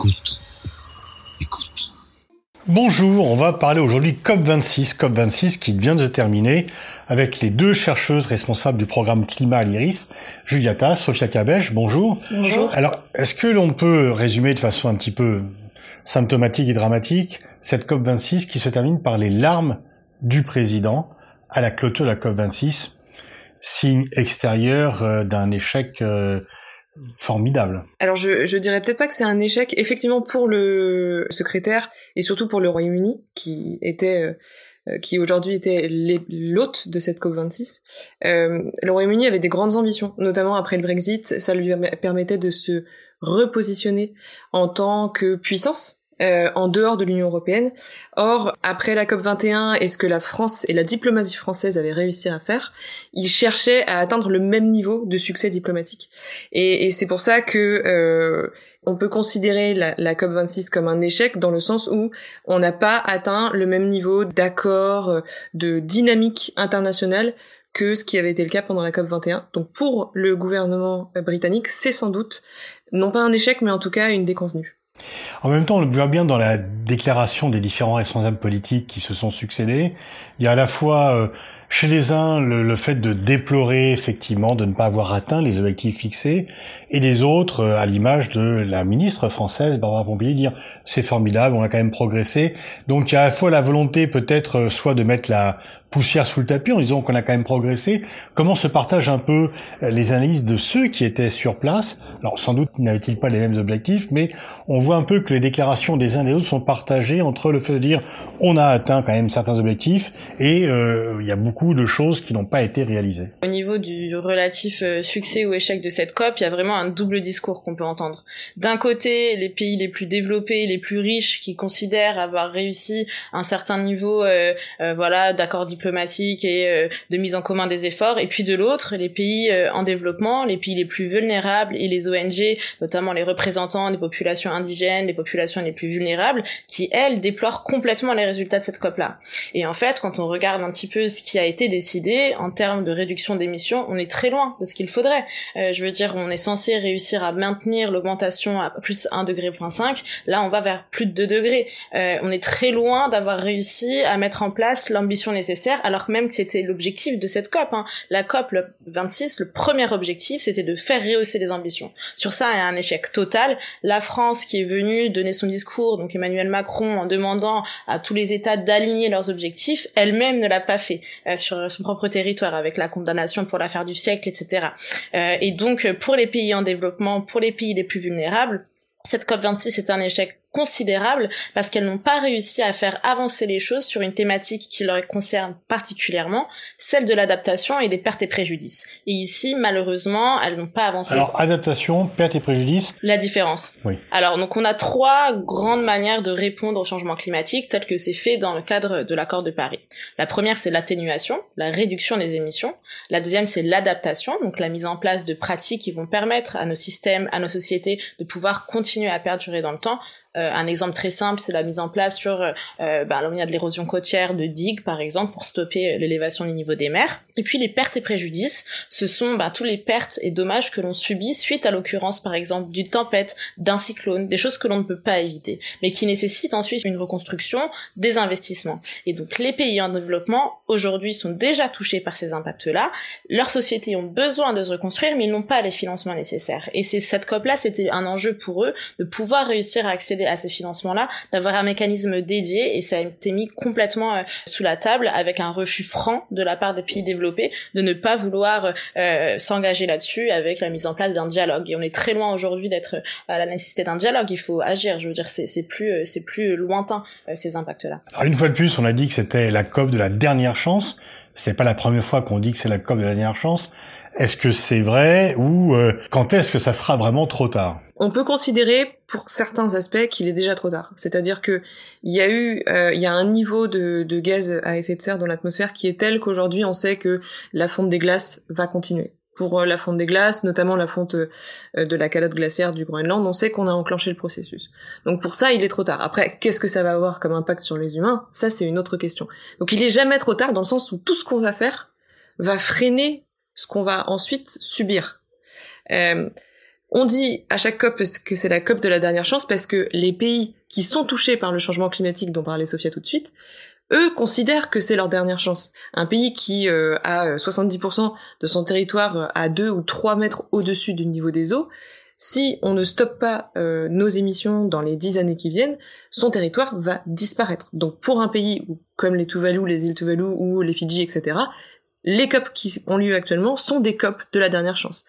Écoute. Écoute. Bonjour, on va parler aujourd'hui COP26, COP26 qui vient de se terminer avec les deux chercheuses responsables du programme climat à l'IRIS, Juliata, Sofia Cabèche, bonjour. Bonjour. Alors, est-ce que l'on peut résumer de façon un petit peu symptomatique et dramatique cette COP26 qui se termine par les larmes du président à la clôture de la COP26, signe extérieur euh, d'un échec euh, formidable. Alors je, je dirais peut-être pas que c'est un échec effectivement pour le secrétaire et surtout pour le Royaume-Uni qui était euh, qui aujourd'hui était l'hôte de cette COP26. Euh, le Royaume-Uni avait des grandes ambitions, notamment après le Brexit, ça lui permettait de se repositionner en tant que puissance euh, en dehors de l'Union européenne. Or, après la COP 21 et ce que la France et la diplomatie française avaient réussi à faire, ils cherchaient à atteindre le même niveau de succès diplomatique. Et, et c'est pour ça que euh, on peut considérer la, la, COP 26 comme un échec dans le sens où on n'a pas atteint le même niveau d'accord, euh, de dynamique internationale que ce qui avait été le cas pendant la COP 21. Donc pour le gouvernement britannique, c'est sans doute non pas un échec, mais en tout cas une déconvenue. En même temps, on le voit bien dans la déclaration des différents responsables politiques qui se sont succédés. Il y a à la fois euh, chez les uns le, fait de déplorer effectivement de ne pas avoir atteint les objectifs fixés, et des autres, euh, à l'image de la ministre française Barbara Pompili, dire c'est formidable, on a quand même progressé. Donc il y a à la fois la volonté peut-être euh, soit de mettre la poussière sous le tapis en disant qu'on a quand même progressé. Comment se partagent un peu les analyses de ceux qui étaient sur place? Alors sans doute n'avaient-ils pas les mêmes objectifs, mais on voit un peu que les déclarations des uns et des autres sont partagées entre le fait de dire on a atteint quand même certains objectifs et euh, il y a beaucoup de choses qui n'ont pas été réalisées. Au niveau du relatif euh, succès ou échec de cette COP, il y a vraiment un double discours qu'on peut entendre. D'un côté, les pays les plus développés, les plus riches, qui considèrent avoir réussi un certain niveau, euh, voilà, d'accord diplomatique et de mise en commun des efforts, et puis de l'autre, les pays en développement, les pays les plus vulnérables et les ONG, notamment les représentants des populations indigènes, les populations les plus vulnérables, qui elles déplorent complètement les résultats de cette COP-là. Et en fait, quand on regarde un petit peu ce qui a été décidé en termes de réduction d'émissions, on est très loin de ce qu'il faudrait. Euh, je veux dire, on est censé réussir à maintenir l'augmentation à plus 1 degré point 5. Là, on va vers plus de 2 degrés. Euh, on est très loin d'avoir réussi à mettre en place l'ambition nécessaire, alors que même c'était l'objectif de cette COP. Hein. La COP le 26, le premier objectif, c'était de faire rehausser les ambitions. Sur ça, il y a un échec total. La France, qui est venue donner son discours, donc Emmanuel Macron, en demandant à tous les États d'aligner leurs objectifs, elle-même ne l'a pas fait euh, sur son propre territoire avec la condamnation pour l'affaire du siècle, etc. Euh, et donc pour les pays en développement, pour les pays les plus vulnérables, cette COP26 est un échec considérable parce qu'elles n'ont pas réussi à faire avancer les choses sur une thématique qui leur concerne particulièrement, celle de l'adaptation et des pertes et préjudices. Et ici, malheureusement, elles n'ont pas avancé. Alors, adaptation, pertes et préjudices La différence. Oui. Alors, donc on a trois grandes manières de répondre au changement climatique tel que c'est fait dans le cadre de l'accord de Paris. La première, c'est l'atténuation, la réduction des émissions. La deuxième, c'est l'adaptation, donc la mise en place de pratiques qui vont permettre à nos systèmes, à nos sociétés de pouvoir continuer à perdurer dans le temps un exemple très simple, c'est la mise en place sur, euh, euh a de l'érosion côtière, de digues par exemple, pour stopper euh, l'élévation du niveau des mers. Et puis les pertes et préjudices, ce sont bah, tous les pertes et dommages que l'on subit suite à l'occurrence par exemple d'une tempête, d'un cyclone, des choses que l'on ne peut pas éviter, mais qui nécessitent ensuite une reconstruction, des investissements. Et donc les pays en développement aujourd'hui sont déjà touchés par ces impacts-là. Leurs sociétés ont besoin de se reconstruire, mais ils n'ont pas les financements nécessaires. Et c'est cette COP-là, c'était un enjeu pour eux de pouvoir réussir à accéder à ces financements-là, d'avoir un mécanisme dédié et ça a été mis complètement euh, sous la table avec un refus franc de la part des pays développés de ne pas vouloir euh, s'engager là-dessus avec la mise en place d'un dialogue. Et on est très loin aujourd'hui d'être à la nécessité d'un dialogue. Il faut agir. Je veux dire, c'est plus euh, c'est plus lointain ces impacts-là. Alors une fois de plus, on a dit que c'était la COP de la dernière chance. C'est pas la première fois qu'on dit que c'est la COP de la dernière chance. Est-ce que c'est vrai ou euh, quand est-ce que ça sera vraiment trop tard? On peut considérer pour certains aspects qu'il est déjà trop tard. C'est-à-dire que il y a eu, euh, il y a un niveau de, de gaz à effet de serre dans l'atmosphère qui est tel qu'aujourd'hui on sait que la fonte des glaces va continuer pour euh, la fonte des glaces, notamment la fonte de la calotte glaciaire du Groenland, on sait qu'on a enclenché le processus. Donc pour ça, il est trop tard. Après, qu'est-ce que ça va avoir comme impact sur les humains? Ça, c'est une autre question. Donc il est jamais trop tard dans le sens où tout ce qu'on va faire va freiner ce qu'on va ensuite subir. Euh, On dit à chaque COP que c'est la COP de la dernière chance parce que les pays qui sont touchés par le changement climatique dont parlait Sophia tout de suite, eux considèrent que c'est leur dernière chance. Un pays qui euh, a 70% de son territoire à 2 ou 3 mètres au-dessus du niveau des eaux, si on ne stoppe pas euh, nos émissions dans les 10 années qui viennent, son territoire va disparaître. Donc pour un pays comme les Tuvalu, les îles Tuvalu ou les Fidji, etc., les COP qui ont lieu actuellement sont des COP de la dernière chance.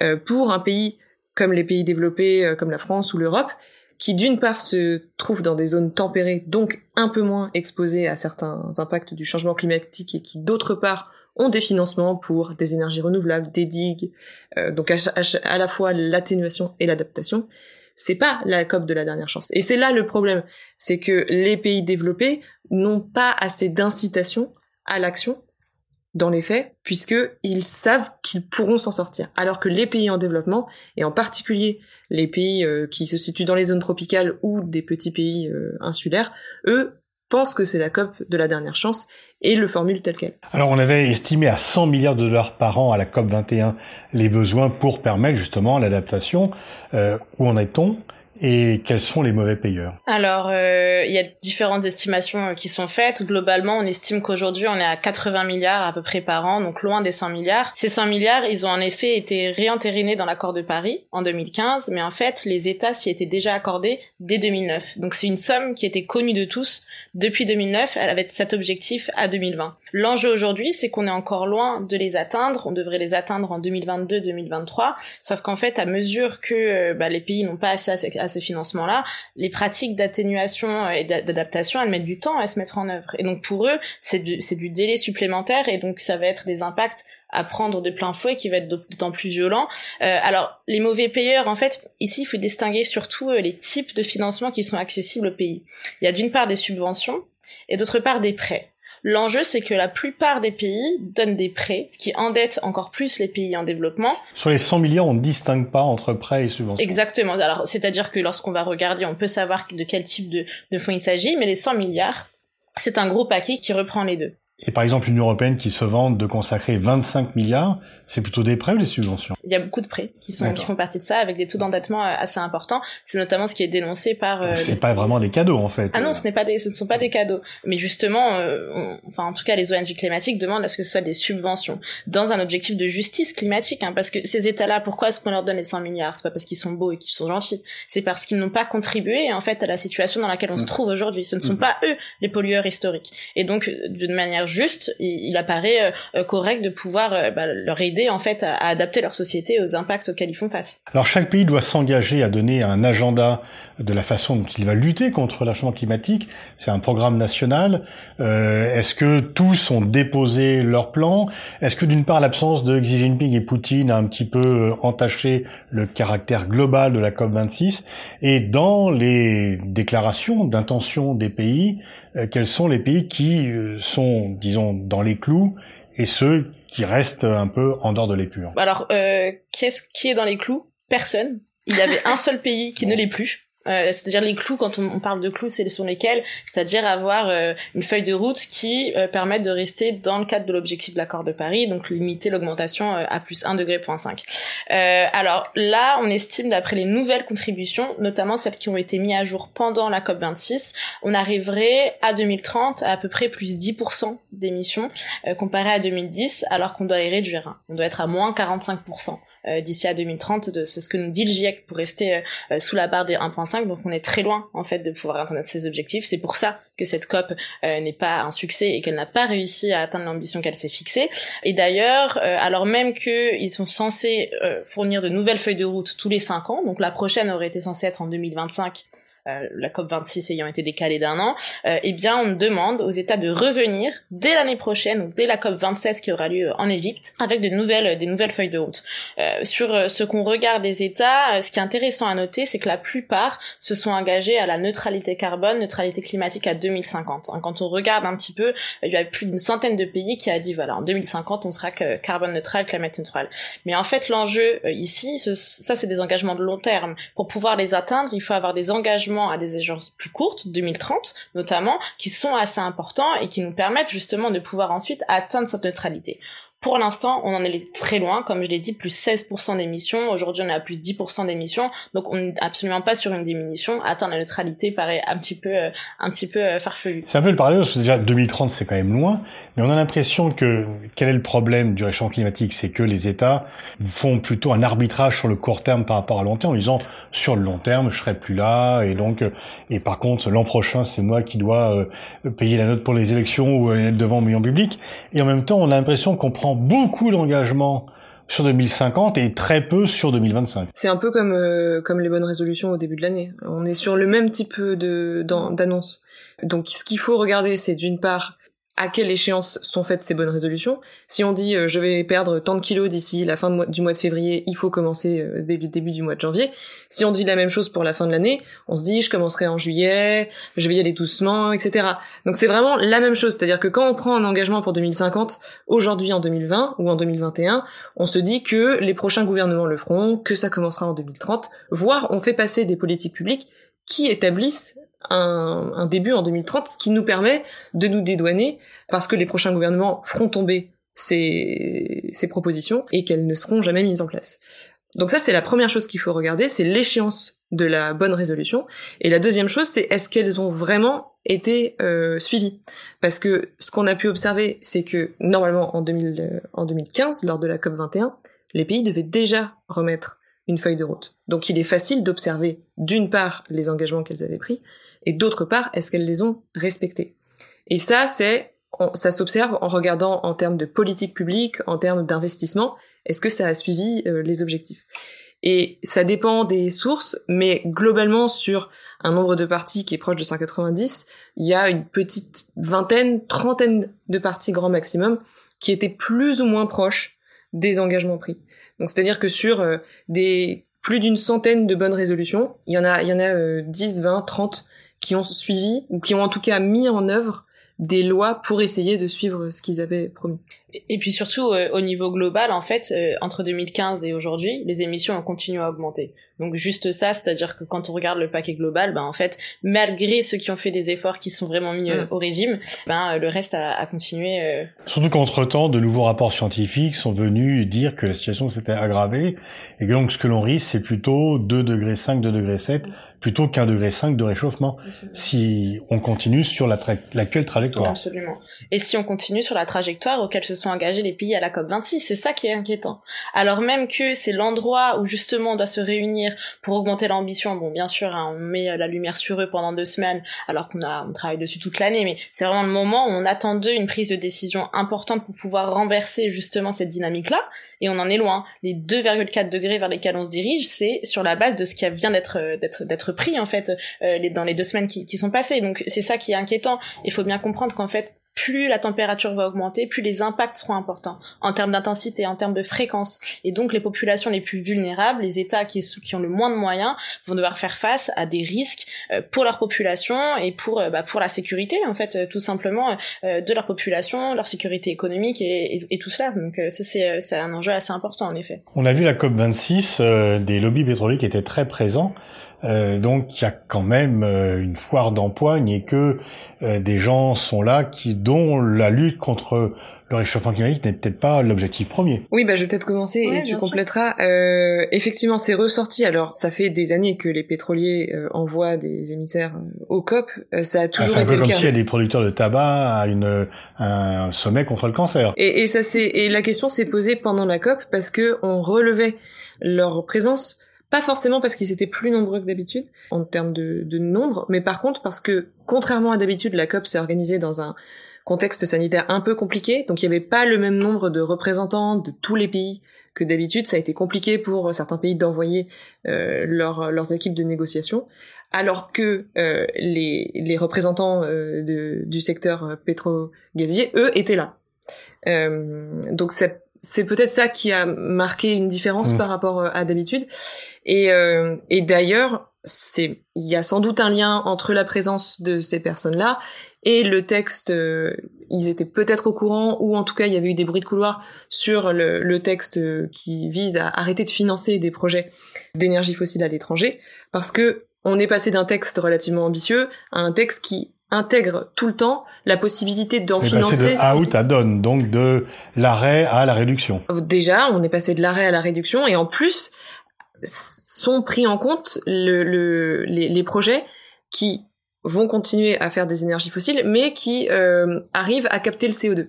Euh, pour un pays comme les pays développés, euh, comme la France ou l'Europe, qui d'une part se trouvent dans des zones tempérées, donc un peu moins exposées à certains impacts du changement climatique, et qui d'autre part ont des financements pour des énergies renouvelables, des digues, euh, donc à, la fois l'atténuation et l'adaptation. C'est pas la COP de la dernière chance. Et c'est là le problème, c'est que les pays développés n'ont pas assez d'incitation à l'action dans les faits, puisqu'ils savent qu'ils pourront s'en sortir. Alors que les pays en développement, et en particulier les pays euh, qui se situent dans les zones tropicales ou des petits pays euh, insulaires, eux pensent que c'est la COP de la dernière chance et le formule tel quel. Alors on avait estimé à 100 milliards de dollars par an à la COP 21 les besoins pour permettre justement l'adaptation. Euh, où en est-on? Et quels sont les mauvais payeurs? Alors, euh, il y a différentes estimations euh, qui sont faites. Globalement, on estime qu'aujourd'hui, on est à 80 milliards à peu près par an, donc loin des 100 milliards. Ces 100 milliards, ils ont en effet été réentérinés dans l'accord de Paris en 2015, mais en fait, les États s'y étaient déjà accordés dès 2009. Donc c'est une somme qui était connue de tous depuis 2009, elle avait cet objectif à 2020. L'enjeu aujourd'hui, c'est qu'on est encore loin de les atteindre. On devrait les atteindre en 2022-2023. Sauf qu'en fait, à mesure que euh, bah, les pays n'ont pas accès à ces, financements-là, les pratiques d'atténuation et d'adaptation, elles mettent du temps à se mettre en œuvre. Et donc pour eux, c'est du, du délai supplémentaire et donc ça va être des impacts à prendre de plein fouet qui va être d'autant plus violent. Euh, alors les mauvais payeurs, en fait, ici il faut distinguer surtout euh, les types de financement qui sont accessibles au pays. Il y a d'une part des subventions et d'autre part des prêts. L'enjeu, c'est que la plupart des pays donnent des prêts, ce qui endette encore plus les pays en développement. Sur les 100 milliards, on ne distingue pas entre prêts et subventions. Exactement. Alors, c'est-à-dire que lorsqu'on va regarder, on peut savoir de quel type de, de fonds il s'agit, mais les 100 milliards, c'est un gros paquet qui reprend les deux. Et par exemple, l'Union européenne qui se vante de consacrer 25 milliards, c'est plutôt des prêts ou des subventions? Il y a beaucoup de prêts qui sont qui font partie de ça, avec des taux d'endettement euh, assez importants. C'est notamment ce qui est dénoncé par. Euh, c'est pas vraiment des cadeaux en fait. Ah non, ce n'est pas des, ce ne sont pas des cadeaux. Mais justement, euh, enfin en tout cas, les ONG climatiques demandent à ce que ce soit des subventions dans un objectif de justice climatique, hein, parce que ces États-là, pourquoi est-ce qu'on leur donne les 100 milliards? C'est pas parce qu'ils sont beaux et qu'ils sont gentils, c'est parce qu'ils n'ont pas contribué en fait à la situation dans laquelle on se mm. trouve aujourd'hui. Ce ne sont mm. pas eux les pollueurs historiques. Et donc, d'une manière juste, il, apparaît correct de pouvoir bah, leur aider en fait à, adapter leur société aux impacts auxquels ils font face. Alors chaque pays doit s'engager à donner un agenda de la façon dont il va lutter contre le changement climatique. C'est un programme national. Euh, Est-ce que tous ont déposé leur plan? Est-ce que d'une part l'absence de Xi Jinping et Poutine a un petit peu euh, entaché le caractère global de la COP 26 Et dans les déclarations d'intention des pays, euh, quels sont les pays qui euh, sont, disons, dans les clous et ceux qui reste un peu en dehors de l'épure? Alors, euh, qui, est, qui est dans les clous? Personne. Il y avait un seul pays qui ne l'est plus. Euh, c'est-à-dire les clous, quand on, parle de clous, c'est sont lesquels? C'est-à-dire avoir euh, une feuille de route qui euh, permette de rester dans le cadre de l'objectif de l'accord de Paris, donc limiter l'augmentation à plus 1 degré point 5. alors là, on estime d'après les nouvelles contributions, notamment celles qui ont été mises à jour pendant la COP 26, on arriverait à 2030 à à peu près plus 10% d'émissions comparé à 2010, alors qu'on doit les réduire. Hein. On doit être à moins 45%. Euh, d'ici à 2030. C'est ce que nous dit le GIEC pour rester euh, sous la barre des 1.5. Donc on est très loin en fait de pouvoir atteindre ces objectifs. C'est pour ça que cette COP euh, n'est pas un succès et qu'elle n'a pas réussi à atteindre l'ambition qu'elle s'est fixée. Et d'ailleurs, alors même qu'ils sont censés fournir de nouvelles feuilles de route tous les 5 ans, donc la prochaine aurait été censée être en 2025 euh, la COP 26 ayant été décalée d'un an, euh, eh bien on demande aux États de revenir dès l'année prochaine, ou dès la COP 26 qui aura lieu en Égypte, avec de nouvelles, des nouvelles feuilles de route. Euh, sur ce qu'on regarde des États, ce qui est intéressant à noter, c'est que la plupart se sont engagés à la neutralité carbone, neutralité climatique à 2050. Hein, quand on regarde un petit peu, il y a plus d'une centaine de pays qui a dit voilà en 2050 on sera carbone neutral, climate neutral. Mais en fait l'enjeu ici, ça c'est des engagements de long terme. Pour pouvoir les atteindre, il faut avoir des engagements à des échéances plus courtes, 2030 notamment, qui sont assez importants et qui nous permettent justement de pouvoir ensuite atteindre cette neutralité. Pour l'instant, on en est très loin, comme je l'ai dit, plus 16% d'émissions. Aujourd'hui, on est à plus 10% d'émissions, donc on n'est absolument pas sur une diminution. Atteindre la neutralité paraît un petit peu, euh, un euh, farfelu. C'est un peu le paradoxe. Déjà, 2030, c'est quand même loin, mais on a l'impression que quel est le problème du réchauffement climatique, c'est que les États font plutôt un arbitrage sur le court terme par rapport à long terme, en disant sur le long terme, je serai plus là, et donc, et par contre, l'an prochain, c'est moi qui dois payer la note pour les élections ou être devant million public. Et en même temps, on a l'impression qu'on prend beaucoup d'engagement sur 2050 et très peu sur 2025. C'est un peu comme euh, comme les bonnes résolutions au début de l'année. On est sur le même type de d'annonce. Donc ce qu'il faut regarder, c'est d'une part à quelle échéance sont faites ces bonnes résolutions. Si on dit euh, je vais perdre tant de kilos d'ici la fin du mois de février, il faut commencer euh, dès le début du mois de janvier. Si on dit la même chose pour la fin de l'année, on se dit je commencerai en juillet, je vais y aller doucement, etc. Donc c'est vraiment la même chose, c'est-à-dire que quand on prend un engagement pour 2050, aujourd'hui en 2020 ou en 2021, on se dit que les prochains gouvernements le feront, que ça commencera en 2030, voire on fait passer des politiques publiques qui établissent un, début en 2030, ce qui nous permet de nous dédouaner parce que les prochains gouvernements feront tomber ces, ces propositions et qu'elles ne seront jamais mises en place. Donc ça, c'est la première chose qu'il faut regarder, c'est l'échéance de la bonne résolution. Et la deuxième chose, c'est est-ce qu'elles ont vraiment été euh, suivies? Parce que ce qu'on a pu observer, c'est que normalement en, 2000, en 2015, lors de la COP 21, les pays devaient déjà remettre une feuille de route. Donc il est facile d'observer d'une part les engagements qu'elles avaient pris, et d'autre part, est-ce qu'elles les ont respectées Et ça, c'est, ça s'observe en regardant en termes de politique publique, en termes d'investissement, est-ce que ça a suivi euh, les objectifs Et ça dépend des sources, mais globalement sur un nombre de parties qui est proche de 190, il y a une petite vingtaine, trentaine de parties grand maximum qui étaient plus ou moins proches des engagements pris. Donc c'est-à-dire que sur euh, des plus d'une centaine de bonnes résolutions, il y en a, il y en a euh, 10, 20, 30 qui ont suivi, ou qui ont en tout cas mis en œuvre des lois pour essayer de suivre ce qu'ils avaient promis. Et puis surtout, euh, au niveau global, en fait, euh, entre 2015 et aujourd'hui, les émissions ont continué à augmenter. Donc juste ça, c'est-à-dire que quand on regarde le paquet global, ben en fait, malgré ceux qui ont fait des efforts qui sont vraiment mis euh, mm. au régime, ben le reste a, a continué. Surtout qu'entre-temps, de nouveaux rapports scientifiques sont venus dire que la situation s'était aggravée, et que donc ce que l'on risque, c'est plutôt 2 degrés 5, 2 degrés 7, plutôt qu'un degré 5 de réchauffement, si on continue sur l'actuelle trajectoire. Absolument. Et si on continue sur la trajectoire auquel se sont engagés les pays à la COP26. C'est ça qui est inquiétant. Alors même que c'est l'endroit où justement on doit se réunir pour augmenter l'ambition. Bon, bien sûr, hein, on met la lumière sur eux pendant deux semaines, alors qu'on a on travaille dessus toute l'année, mais c'est vraiment le moment où on attend d'eux une prise de décision importante pour pouvoir renverser justement cette dynamique-là. Et on en est loin. Les 2,4 degrés vers lesquels on se dirige, c'est sur la base de ce qui vient d'être d'être d'être pris en fait euh, dans les deux semaines qui, qui sont passées. Donc c'est ça qui est inquiétant. Il faut bien comprendre qu'en fait plus la température va augmenter, plus les impacts seront importants en termes d'intensité, en termes de fréquence. Et donc les populations les plus vulnérables, les États qui, ont le moins de moyens, vont devoir faire face à des risques euh, pour leur population et pour euh, bah, la sécurité en fait euh, tout simplement de leur population, leur sécurité économique et, tout cela. Donc ça c'est un enjeu assez important en effet. On a vu la COP 26, des lobbies pétroliers étaient très présents. Euh, donc il y a quand même euh, une foire d'empoigne et que euh, des gens sont là qui dont la lutte contre le réchauffement climatique n'est peut-être pas l'objectif premier. Oui, bah je vais peut-être commencer et tu compléteras. Euh, effectivement, c'est ressorti. Alors, ça fait des années que les pétroliers envoient des émissaires au COP. ça a toujours ah, été un peu comme cas. s'il y a des producteurs de tabac à une un sommet contre le cancer. Et, et ça c'est et la question s'est posée pendant la COP parce que on relevait leur présence pas forcément parce qu'ils étaient plus nombreux que d'habitude en termes de, de, nombre, mais par contre parce que contrairement à d'habitude, la COP s'est organisée dans un contexte sanitaire un peu compliqué, donc il n'y avait pas le même nombre de représentants de tous les pays que d'habitude. Ça a été compliqué pour certains pays d'envoyer euh, leurs équipes de négociation, alors que euh, les, les, représentants euh, de, du secteur pétro-gazier, eux, étaient là. Euh, donc c'est c'est peut-être ça qui a marqué une différence mmh. par rapport euh, à d'habitude. Et, euh, et d'ailleurs, c'est il y a sans doute un lien entre la présence de ces personnes-là et le texte. Euh, ils étaient peut-être au courant, ou en tout cas, il y avait eu des bruits de couloir sur le, le texte qui vise à arrêter de financer des projets d'énergie fossile à l'étranger, parce que on est passé d'un texte relativement ambitieux à un texte qui intègre tout le temps la possibilité d'en financer. de out à donne, donc de l'arrêt à la réduction. Déjà, on est passé de l'arrêt à la réduction, et en plus sont pris en compte le, les, les, projets qui vont continuer à faire des énergies fossiles, mais qui euh, arrivent à capter le CO2.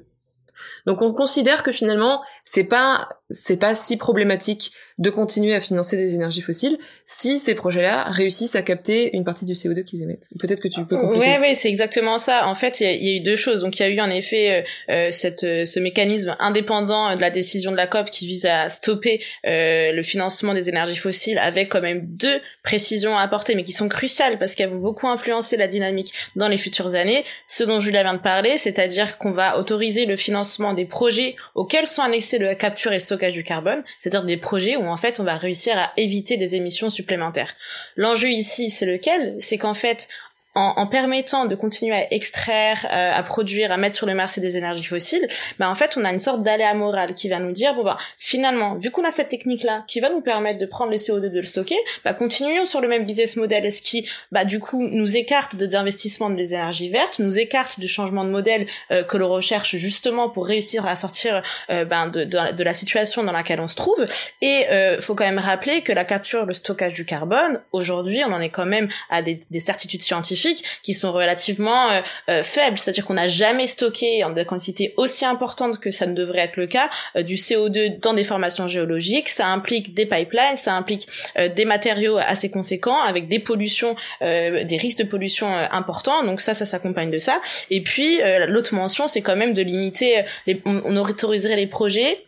Donc on considère que finalement c'est pas c'est pas si problématique de continuer à financer des énergies fossiles si ces projets-là réussissent à capter une partie du CO2 qu'ils émettent. Peut-être que tu peux compléter. Ouais, ouais, c'est exactement ça. En fait, il y, a eu deux choses. Donc, il y a eu en effet euh, euh cette, euh, ce mécanisme indépendant de la décision de la COP qui vise à stopper euh, le financement des énergies fossiles, avec quand même deux précisions à apporter, mais qui sont cruciales parce qu'elles vont beaucoup influencer la dynamique dans les futures années. Ce dont Julia vient de parler, c'est-à-dire qu'on va autoriser le financement des projets auxquels sont annexés le capture et le stockage du carbone, c'est-à-dire des projets où en fait on va réussir à éviter des émissions supplémentaires. L'enjeu ici, c'est lequel? C'est qu'en fait, en, en, permettant de continuer à extraire, euh, à produire, à mettre sur le marché des énergies fossiles, bah en fait on a une sorte d'aléa morale qui va nous dire bon bah finalement vu qu'on a cette technique là qui va nous permettre de prendre le CO2 de le stocker, bah continuons sur le même business model, ce qui bah du coup nous écarte de d'investissement des énergies vertes, nous écarte du changement de modèle euh, que l'on recherche justement pour réussir à sortir euh, ben, de, de, la situation dans laquelle on se trouve. Et euh, faut quand même rappeler que la capture, le stockage du carbone, aujourd'hui on en est quand même à des, des certitudes scientifiques qui sont relativement euh, euh, faibles, c'est-à-dire qu'on n'a jamais stocké en des quantités aussi importantes que ça ne devrait être le cas euh, du CO2 dans des formations géologiques. Ça implique des pipelines, ça implique des matériaux assez conséquents avec des pollutions, des risques de pollution importants. Donc ça, ça s'accompagne de ça. Et puis l'autre mention, c'est quand même de limiter. On autoriserait les projets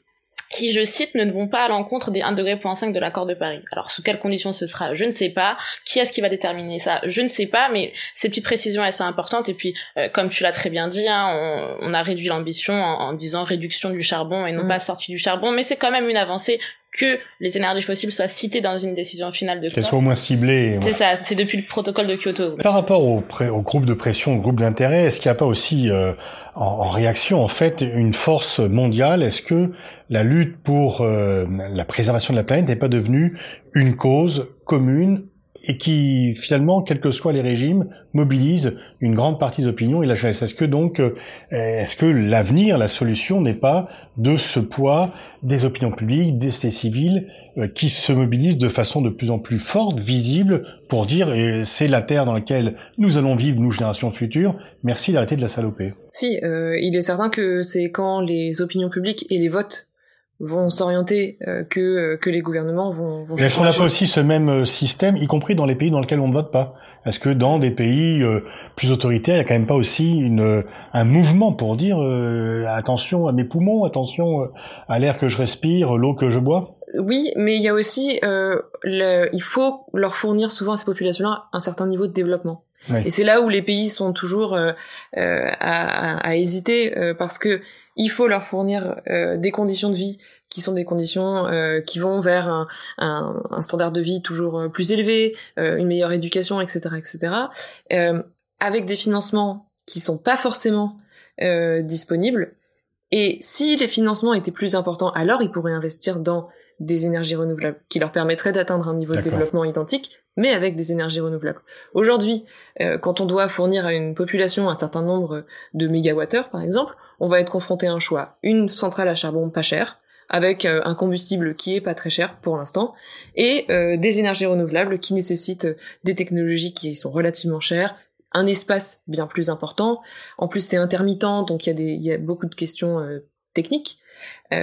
qui, je cite, ne vont pas à l'encontre des 1,5 degré de l'accord de Paris. Alors, sous quelles conditions ce sera, je ne sais pas. Qui est-ce qui va déterminer ça Je ne sais pas, mais ces petites précisions assez importantes. Et puis, euh, comme tu l'as très bien dit, hein, on, on, a réduit l'ambition en, en, disant réduction du charbon et non mm. pas sortie du charbon, mais c'est quand même une avancée que les énergies fossiles soient citées dans une décision finale de Qu'elles soient au moins ciblées. C'est ça, c'est depuis le protocole de Kyoto. Par rapport au, au groupe de pression, au groupe d'intérêt, est-ce qu'il n'y a pas aussi euh, en, en, réaction en fait une force mondiale? Est-ce que la lutte pour euh, la préservation de la planète n'est pas devenue une cause commune et qui finalement, quels que soient les régimes, mobilise une grande partie des opinions et la jeunesse. Est-ce que donc, euh, est-ce que l'avenir, la solution n'est pas de ce poids des opinions publiques, des civils euh, qui se mobilisent de façon de plus en plus forte, visible, pour dire c'est la terre dans laquelle nous allons vivre, nous générations futures. Merci d'arrêter de la saloper. Si, euh, il est certain que c'est quand les opinions publiques et les votes vont s'orienter euh, que euh, que les gouvernements vont. vont Est-ce qu'on n'a pas aussi ce même euh, système, y compris dans les pays dans lesquels on ne vote pas? Est-ce que dans des pays plus autoritaires, il y a quand même pas aussi une un mouvement pour dire attention à mes poumons, attention à l'air que je respire, l'eau que je bois? Oui, mais il y a aussi, le, il faut leur fournir souvent à ces populations-là un certain niveau de développement. Et c'est là où les pays sont toujours euh, à, à, hésiter parce que il faut leur fournir des conditions de vie qui sont des conditions euh, qui vont vers un, standard de vie toujours euh, plus élevé, euh, une meilleure éducation, etc., etc., euh, avec des financements qui sont pas forcément euh, disponibles. Et si les financements étaient plus importants, alors ils pourraient investir dans des énergies renouvelables qui leur permettraient d'atteindre un niveau de développement identique, mais avec des énergies renouvelables. Aujourd'hui, quand on doit fournir à une population un certain nombre de mégawattheures, par exemple, on va être confronté à un choix. Une centrale à charbon pas chère, avec euh, un combustible qui est pas très cher pour l'instant, et euh, des énergies renouvelables qui nécessitent des technologies qui sont relativement chères, un espace bien plus important. En plus, c'est intermittent, donc il y y a beaucoup de questions euh, techniques.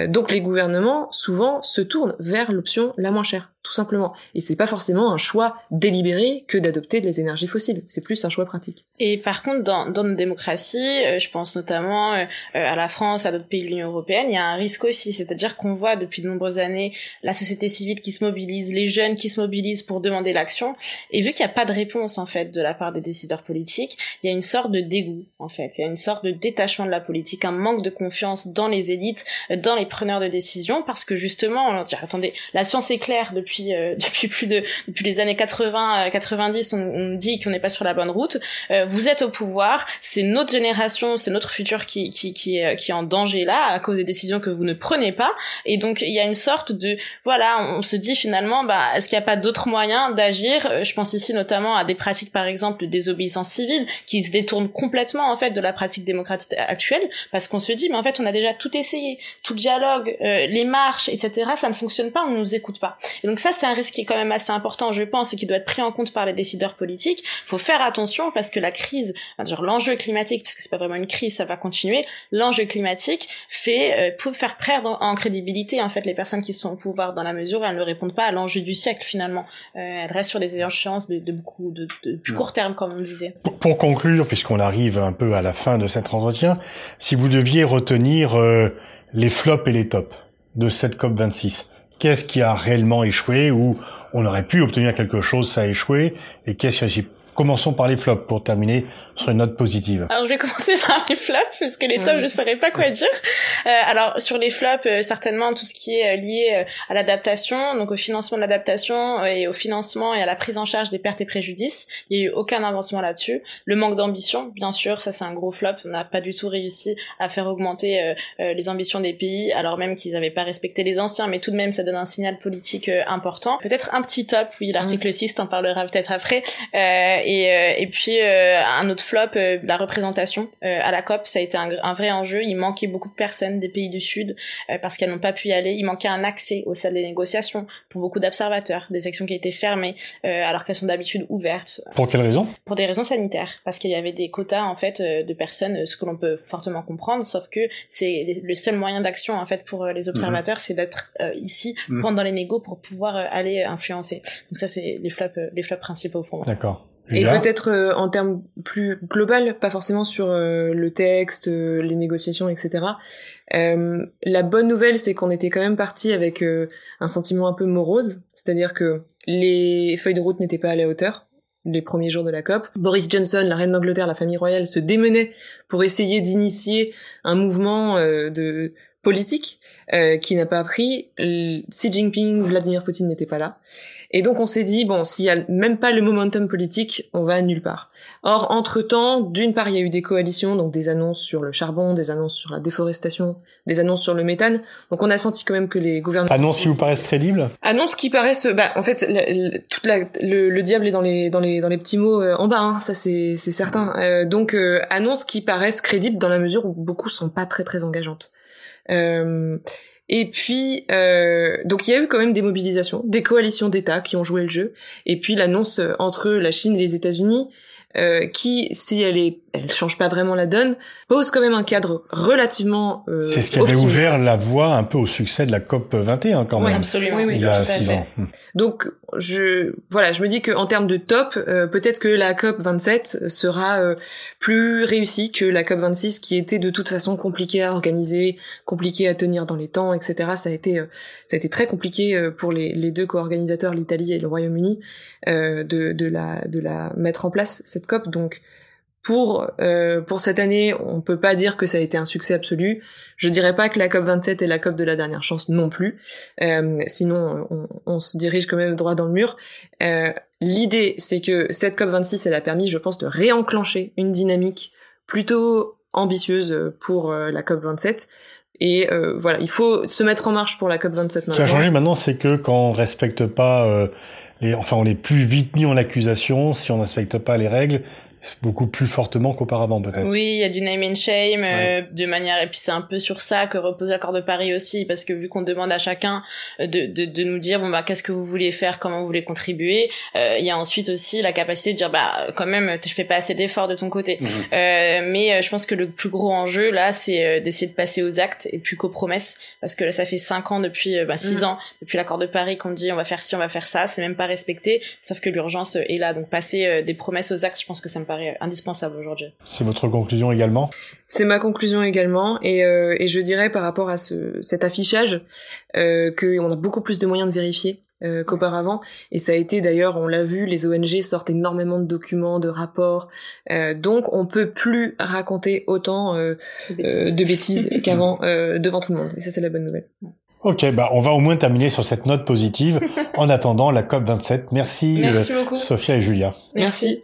Donc les gouvernements souvent se tournent vers l'option la moins chère tout simplement. Et c'est pas forcément un choix délibéré que d'adopter les énergies fossiles. C'est plus un choix pratique. Et par contre, dans, dans nos démocraties, euh, je pense notamment euh, à la France, à d'autres pays de l'Union européenne, il y a un risque aussi, c'est-à-dire qu'on voit depuis de nombreuses années la société civile qui se mobilise, les jeunes qui se mobilisent pour demander l'action. Et vu qu'il n'y a pas de réponse en fait de la part des décideurs politiques, il y a une sorte de dégoût en fait. Il y a une sorte de détachement de la politique, un manque de confiance dans les élites dans les preneurs de décision parce que justement, on dit attendez, la science est claire depuis depuis plus de depuis les années 80 90, on, on dit qu'on n'est pas sur la bonne route. vous êtes au pouvoir, c'est notre génération, c'est notre futur qui qui qui est, qui est en danger là à cause des décisions que vous ne prenez pas et donc il y a une sorte de voilà, on, se dit finalement bah est-ce qu'il n'y a pas d'autres moyens d'agir? Je pense ici notamment à des pratiques par exemple de désobéissance civile qui se détournent complètement en fait de la pratique démocratique actuelle parce qu'on se dit mais en fait on a déjà tout essayé, tout dialogue, euh, les marches, etc. Ça ne fonctionne pas, on ne nous écoute pas. Ça c'est un risque qui est quand même assez important, je pense, et qui doit être pris en compte par les décideurs politiques. Il faut faire attention parce que la crise, l'enjeu climatique, parce que c'est pas vraiment une crise, ça va continuer. L'enjeu climatique fait euh, pour faire perdre en crédibilité en fait les personnes qui sont au pouvoir dans la mesure où elles ne répondent pas à l'enjeu du siècle finalement. Euh, elles restent sur des échéances de, beaucoup de, plus court terme comme on disait. Pour, conclure, puisqu'on arrive un peu à la fin de cet entretien, si vous deviez retenir euh, les flops et les tops de cette COP 26, qu'est-ce qui a réellement échoué ou on aurait pu obtenir quelque chose, ça a échoué, et qu'est-ce qui a Commençons par les flops pour terminer sur une note positive. Alors je vais commencer par les flops parce que les tops je saurais pas quoi dire. Euh, alors sur les flops euh, certainement tout ce qui est euh, lié euh, à l'adaptation, donc au financement de l'adaptation et au financement et à la prise en charge des pertes et préjudices, il y a eu aucun avancement là-dessus. Le manque d'ambition, bien sûr, ça c'est un gros flop. On n'a pas du tout réussi à faire augmenter les ambitions des pays alors même qu'ils n'avaient pas respecté les anciens, mais tout de même ça donne un signal politique important. Peut-être un petit top, oui l'article 6 t'en parlera peut-être après. et, et puis un autre flop, euh, la représentation euh, à la COP, ça a été un, vrai enjeu. Il manquait beaucoup de personnes des pays du Sud euh, parce qu'elles n'ont pas pu y aller. Il manquait un accès aux salles des négociations pour beaucoup d'observateurs, des sections qui étaient fermées alors qu'elles sont d'habitude ouvertes. Pour quelles raisons Pour des raisons sanitaires, parce qu'il y avait des quotas en fait de personnes, ce que l'on peut fortement comprendre, sauf que c'est le seul moyen d'action en fait pour les observateurs, mhm. c'est d'être ici mhm. pendant les négos pour pouvoir aller influencer. Donc ça c'est les flops, les flops principaux pour moi. D'accord. Et peut-être euh, en termes plus global, pas forcément sur euh, le texte, euh, les négociations, etc. la bonne nouvelle, c'est qu'on était quand même parti avec un sentiment un peu morose, c'est-à-dire que les feuilles de route n'étaient pas à la hauteur les premiers jours de la COP. Boris Johnson, la reine d'Angleterre, la famille royale se démenaient pour essayer d'initier un mouvement de politique euh, qui n'a pas pris. Xi Jinping, Vladimir Poutine n'étaient pas là. Et donc on s'est dit, bon, s'il y a même pas le momentum politique, on va nulle part. Or, entre-temps, d'une part, il y a eu des coalitions, donc des annonces sur le charbon, des annonces sur la déforestation, des annonces sur le méthane. Donc on a senti quand même que les gouvernements... Annonces qui vous paraissent crédibles? Annonces qui paraissent... Bah, en fait, le, toute la, le, diable est dans les, dans les, dans les petits mots euh, en bas, hein, ça c'est certain. Euh, donc, euh, annonces qui paraissent crédibles dans la mesure où beaucoup sont pas très très engageantes. Euh, et puis, euh, donc il y a eu quand même des mobilisations, des coalitions d'États qui ont joué le jeu, et puis l'annonce entre la Chine et les États-Unis, euh, qui, si elle est, elle change pas vraiment la donne, pose quand même un cadre relativement euh, C'est ce qui avait ouvert la voie un peu au succès de la COP 21 quand même. absolument. Oui, oui, il y a six ans. Donc je voilà, je me dis que en termes de top, euh, peut-être que la COP 27 sera euh, plus réussie que la COP 26 qui était de toute façon compliquée à organiser, compliquée à tenir dans les temps, etc. Ça a été euh, ça a été très compliqué pour les, les deux co-organisateurs, l'Italie et le Royaume-Uni, de de la de la mettre en place cette COP. Donc pour euh, pour cette année, on peut pas dire que ça a été un succès absolu. Je dirais pas que la COP 27 est la COP de la dernière chance non plus. Euh, sinon, on, on, se dirige quand même droit dans le mur. Euh, L'idée, c'est que cette COP 26, elle a permis, je pense, de réenclencher une dynamique plutôt ambitieuse pour la COP 27. Et voilà, il faut se mettre en marche pour la COP 27 maintenant. Ce qui a changé maintenant, c'est que quand on respecte pas, les, enfin, on est plus vite mis en accusation si on ne respecte pas les règles beaucoup plus fortement qu'auparavant peut-être. Oui, il y a du name and shame euh, de manière et puis c'est un peu sur ça que repose l'accord de Paris aussi parce que vu qu'on demande à chacun euh, de, de, de, nous dire bon bah qu'est-ce que vous voulez faire, comment vous voulez contribuer, euh, il y a ensuite aussi la capacité de dire bah quand même je fais pas assez d'efforts de ton côté. Mhm. Euh, mais je pense que le plus gros enjeu là c'est d'essayer de passer aux actes et plus qu'aux promesses parce que là ça fait cinq ans depuis bah, six mhm. ans depuis l'accord de Paris qu'on dit on va faire ci on va faire ça, c'est même pas respecté sauf que l'urgence est là donc passer des promesses aux actes je pense que ça me paraît indispensable aujourd'hui. C'est votre conclusion également? C'est ma conclusion également, et, euh, et, je dirais par rapport à ce, cet affichage euh, qu'on a beaucoup plus de moyens de vérifier euh, qu'auparavant. Et ça a été d'ailleurs, on l'a vu, les ONG sortent énormément de documents, de rapports. Euh, donc on peut plus raconter autant euh, de bêtises, qu'avant devant tout le monde. Et ça c'est la bonne nouvelle. Ok, bah on va au moins terminer sur cette note positive. en attendant la COP 27. Merci, Merci Sophia et Julia. Merci.